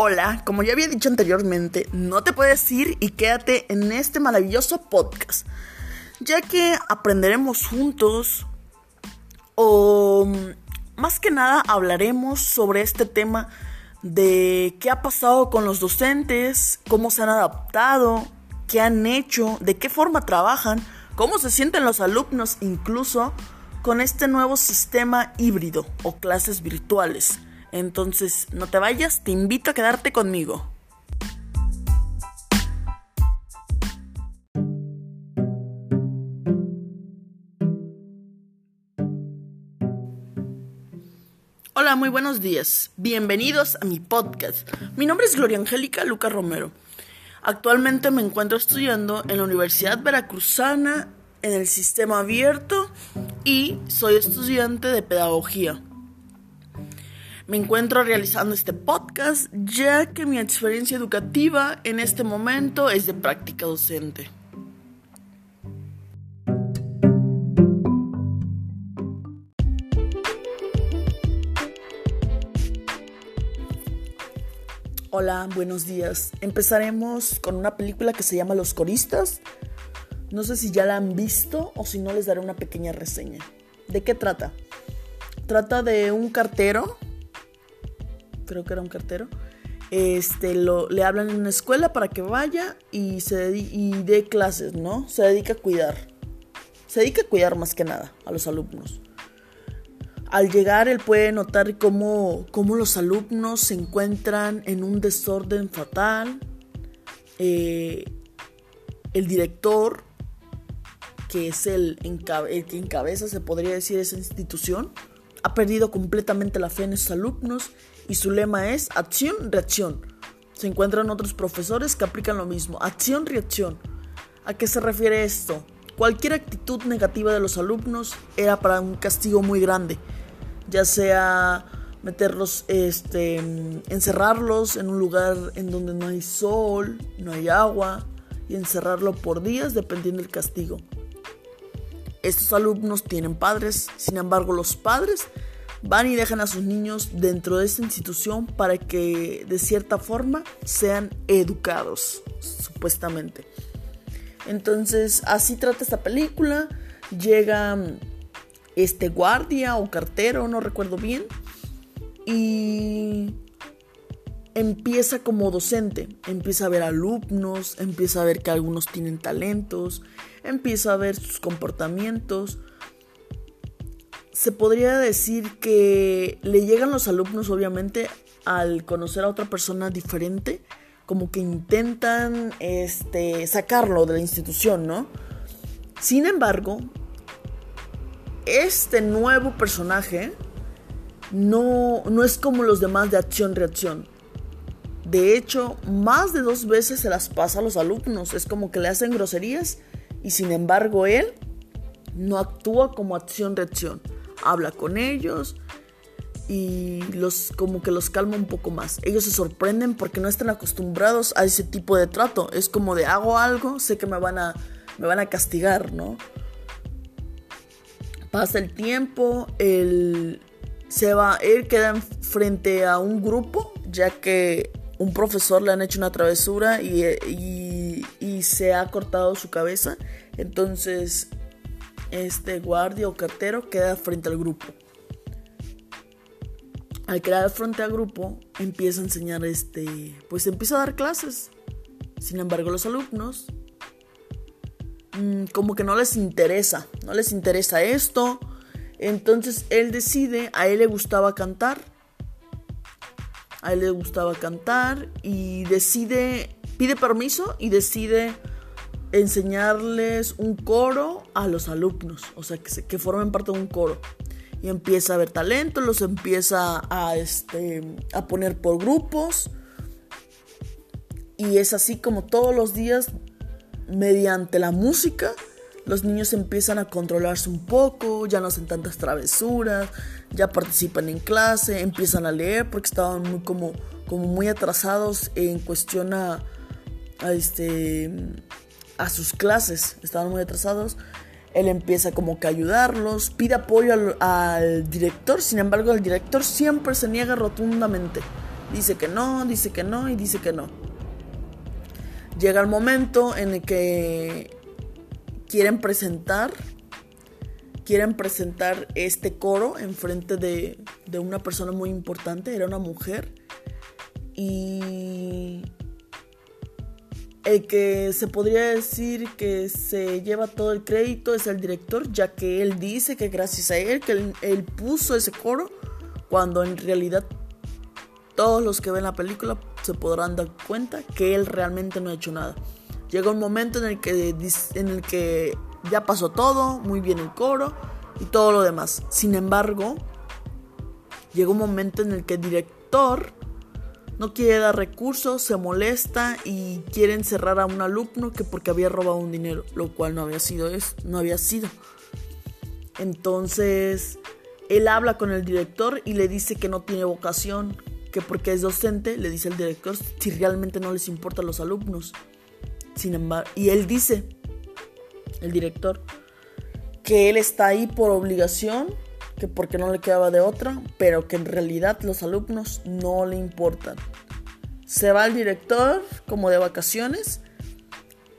Hola, como ya había dicho anteriormente, no te puedes ir y quédate en este maravilloso podcast, ya que aprenderemos juntos o más que nada hablaremos sobre este tema de qué ha pasado con los docentes, cómo se han adaptado, qué han hecho, de qué forma trabajan, cómo se sienten los alumnos incluso con este nuevo sistema híbrido o clases virtuales. Entonces, no te vayas, te invito a quedarte conmigo. Hola, muy buenos días. Bienvenidos a mi podcast. Mi nombre es Gloria Angélica Luca Romero. Actualmente me encuentro estudiando en la Universidad Veracruzana en el sistema abierto y soy estudiante de pedagogía. Me encuentro realizando este podcast ya que mi experiencia educativa en este momento es de práctica docente. Hola, buenos días. Empezaremos con una película que se llama Los Coristas. No sé si ya la han visto o si no les daré una pequeña reseña. ¿De qué trata? Trata de un cartero creo que era un cartero, este, lo, le hablan en una escuela para que vaya y, se y dé clases, ¿no? Se dedica a cuidar. Se dedica a cuidar más que nada a los alumnos. Al llegar, él puede notar cómo, cómo los alumnos se encuentran en un desorden fatal. Eh, el director, que es el, el que encabeza, se podría decir, esa institución, ha perdido completamente la fe en sus alumnos y su lema es acción-reacción. Se encuentran otros profesores que aplican lo mismo, acción-reacción. ¿A qué se refiere esto? Cualquier actitud negativa de los alumnos era para un castigo muy grande, ya sea meterlos, este, encerrarlos en un lugar en donde no hay sol, no hay agua, y encerrarlo por días dependiendo del castigo. Estos alumnos tienen padres, sin embargo los padres van y dejan a sus niños dentro de esta institución para que de cierta forma sean educados, supuestamente. Entonces, así trata esta película. Llega mm, este guardia o cartero, no recuerdo bien, y empieza como docente, empieza a ver alumnos, empieza a ver que algunos tienen talentos, empieza a ver sus comportamientos, se podría decir que le llegan los alumnos obviamente al conocer a otra persona diferente, como que intentan este, sacarlo de la institución, ¿no? Sin embargo, este nuevo personaje no, no es como los demás de acción-reacción. De hecho, más de dos veces se las pasa a los alumnos. Es como que le hacen groserías y sin embargo él no actúa como acción-reacción habla con ellos y los como que los calma un poco más. Ellos se sorprenden porque no están acostumbrados a ese tipo de trato. Es como de hago algo, sé que me van a me van a castigar, ¿no? Pasa el tiempo, él se va, él queda frente a un grupo, ya que un profesor le han hecho una travesura y, y, y se ha cortado su cabeza. Entonces este guardia o cartero queda frente al grupo. Al quedar frente al grupo, empieza a enseñar este, pues empieza a dar clases. Sin embargo, los alumnos mm, como que no les interesa, no les interesa esto. Entonces él decide, a él le gustaba cantar. A él le gustaba cantar y decide, pide permiso y decide enseñarles un coro a los alumnos, o sea, que, que formen parte de un coro. Y empieza a ver talento, los empieza a, este, a poner por grupos. Y es así como todos los días, mediante la música, los niños empiezan a controlarse un poco, ya no hacen tantas travesuras, ya participan en clase, empiezan a leer porque estaban muy como, como muy atrasados en cuestión a, a este a sus clases, estaban muy atrasados. Él empieza como que a ayudarlos, pide apoyo al, director, sin embargo el director siempre se niega rotundamente. Dice que no, dice que no y dice que no. Llega el momento en el que quieren presentar quieren presentar este coro en frente de, de una persona muy importante, era una mujer. Y el que se podría decir que se lleva todo el crédito es el director, ya que él dice que gracias a él, que él, puso ese coro, cuando en realidad todos los que ven la película se podrán dar cuenta que él realmente no ha hecho nada. Llega un momento en el que, en el que ya pasó todo, muy bien el coro y todo lo demás. Sin embargo, llega un momento en el que el director no quiere dar recursos, se molesta y quiere encerrar a un alumno que porque había robado un dinero, lo cual no había sido eso, no había sido. Entonces, él habla con el director y le dice que no tiene vocación, que porque es docente, le dice el director si realmente no les importa a los alumnos. Sin embargo, y él dice, el director, que él está ahí por obligación, que porque no le quedaba de otra, pero que en realidad los alumnos no le importan. Se va el director como de vacaciones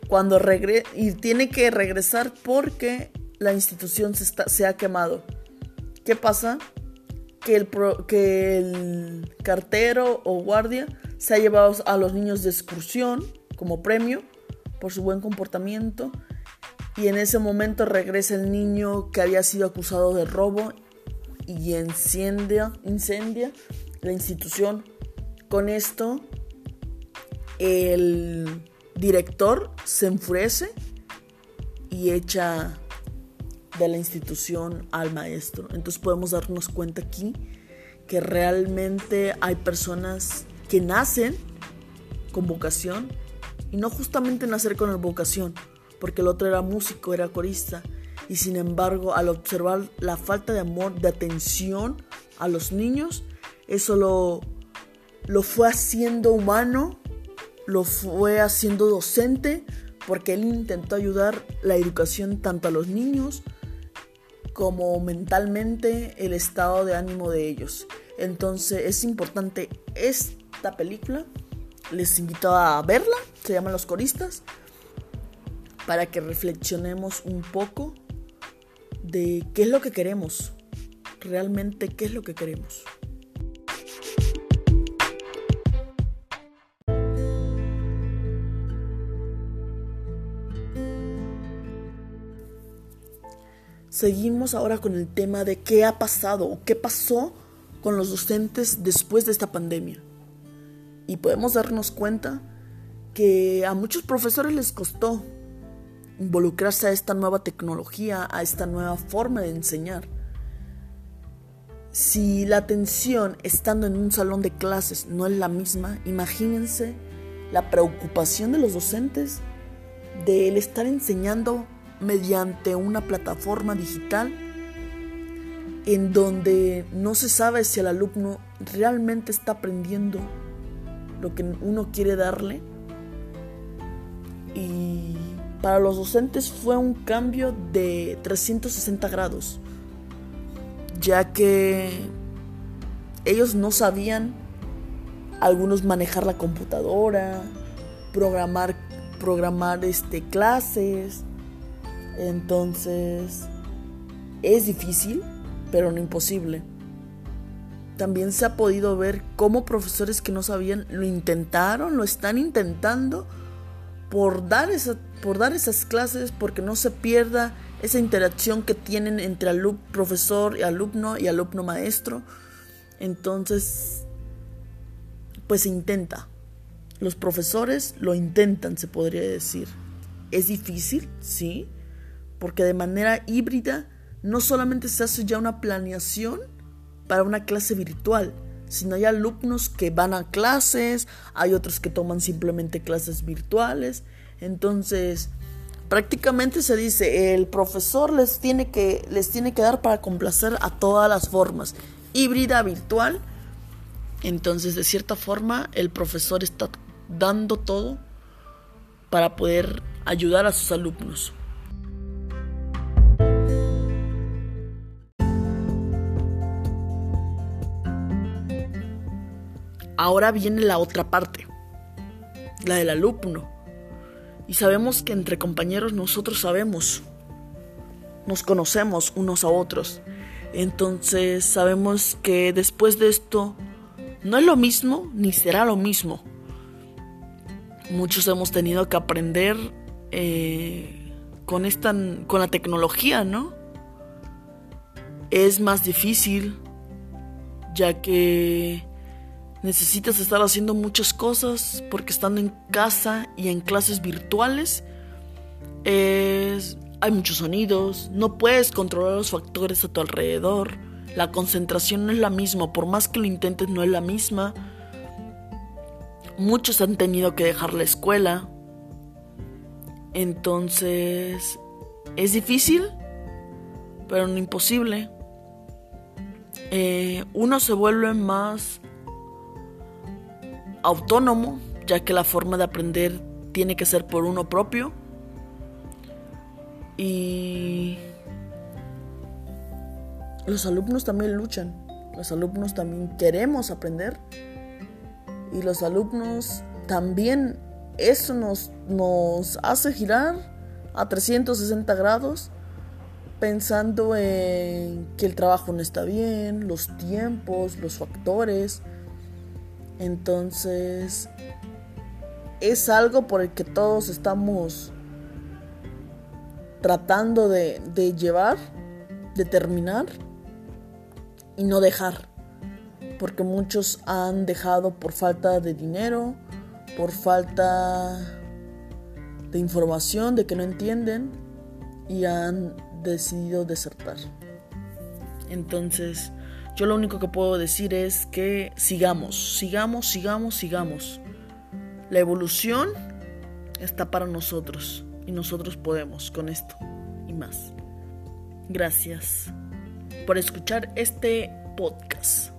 cuando regre y tiene que regresar porque la institución se, ha quemado. ¿Qué pasa? Que el cartero o guardia se ha llevado a los niños de excursión como premio por su buen comportamiento y en ese momento regresa el niño que había sido acusado de robo y incendia, incendia la institución. Con esto, el director se enfurece y echa de la institución al maestro. Entonces podemos darnos cuenta aquí que realmente hay personas que nacen con vocación y no justamente nacer con la vocación, porque el otro era músico, era corista, y sin embargo al observar la falta de amor, de atención a los niños, eso lo, lo fue haciendo humano, lo fue haciendo docente, porque él intentó ayudar la educación tanto a los niños como mentalmente el estado de ánimo de ellos. Entonces es importante esta película. Les invito a verla. Se llama Los Coristas para que reflexionemos un poco de qué es lo que queremos, realmente qué es lo que queremos. Seguimos ahora con el tema de qué ha pasado o qué pasó con los docentes después de esta pandemia. Y podemos darnos cuenta que a muchos profesores les costó involucrarse a esta nueva tecnología, a esta nueva forma de enseñar. Si la atención estando en un salón de clases no es la misma, imagínense la preocupación de los docentes de el estar enseñando mediante una plataforma digital en donde no se sabe si el alumno realmente está aprendiendo lo que uno quiere darle y para los docentes fue un cambio de 360 grados, ya que ellos no sabían algunos manejar la computadora, programar, programar este, clases. Entonces, es difícil, pero no imposible. También se ha podido ver cómo profesores que no sabían lo intentaron, lo están intentando por dar, esa, por dar esas clases, porque no se pierda esa interacción que tienen entre alumno, profesor y alumno y alumno maestro. Entonces, pues se intenta. Los profesores lo intentan, se podría decir. Es difícil, sí, porque de manera híbrida no solamente se hace ya una planeación para una clase virtual, sino hay alumnos que van a clases, hay otros que toman simplemente clases virtuales. Entonces, prácticamente se dice, el profesor les tiene que, les tiene que dar para complacer a todas las formas. Híbrida, virtual. Entonces, de cierta forma, el profesor está dando todo para poder ayudar a sus alumnos. Ahora viene la otra parte, la del alumno. Y sabemos que entre compañeros nosotros sabemos, nos conocemos unos a otros. Entonces sabemos que después de esto no es lo mismo ni será lo mismo. Muchos hemos tenido que aprender eh, con, esta, con la tecnología, ¿no? Es más difícil ya que necesitas estar haciendo muchas cosas porque estando en casa y en clases virtuales hay muchos sonidos, no puedes controlar los factores a tu alrededor, la concentración no es la misma, por más que lo intentes no es la misma. Muchos han tenido que dejar la escuela. Entonces, es difícil, pero no imposible. Eh, uno se vuelve más autónomo, ya que la forma de aprender tiene que ser por uno propio. Y los alumnos también luchan, los alumnos también queremos aprender y los alumnos también eso nos, nos hace girar a 360 grados pensando en que el trabajo no está bien, los tiempos, los factores. Entonces, es algo por el que todos estamos tratando de, llevar, de terminar y no dejar. Porque muchos han dejado por falta de dinero, por falta de información, de que no entienden y han decidido desertar. Entonces, yo lo único que puedo decir es que sigamos, sigamos, sigamos, sigamos. La evolución está para nosotros y nosotros podemos con esto y más. Gracias por escuchar este podcast.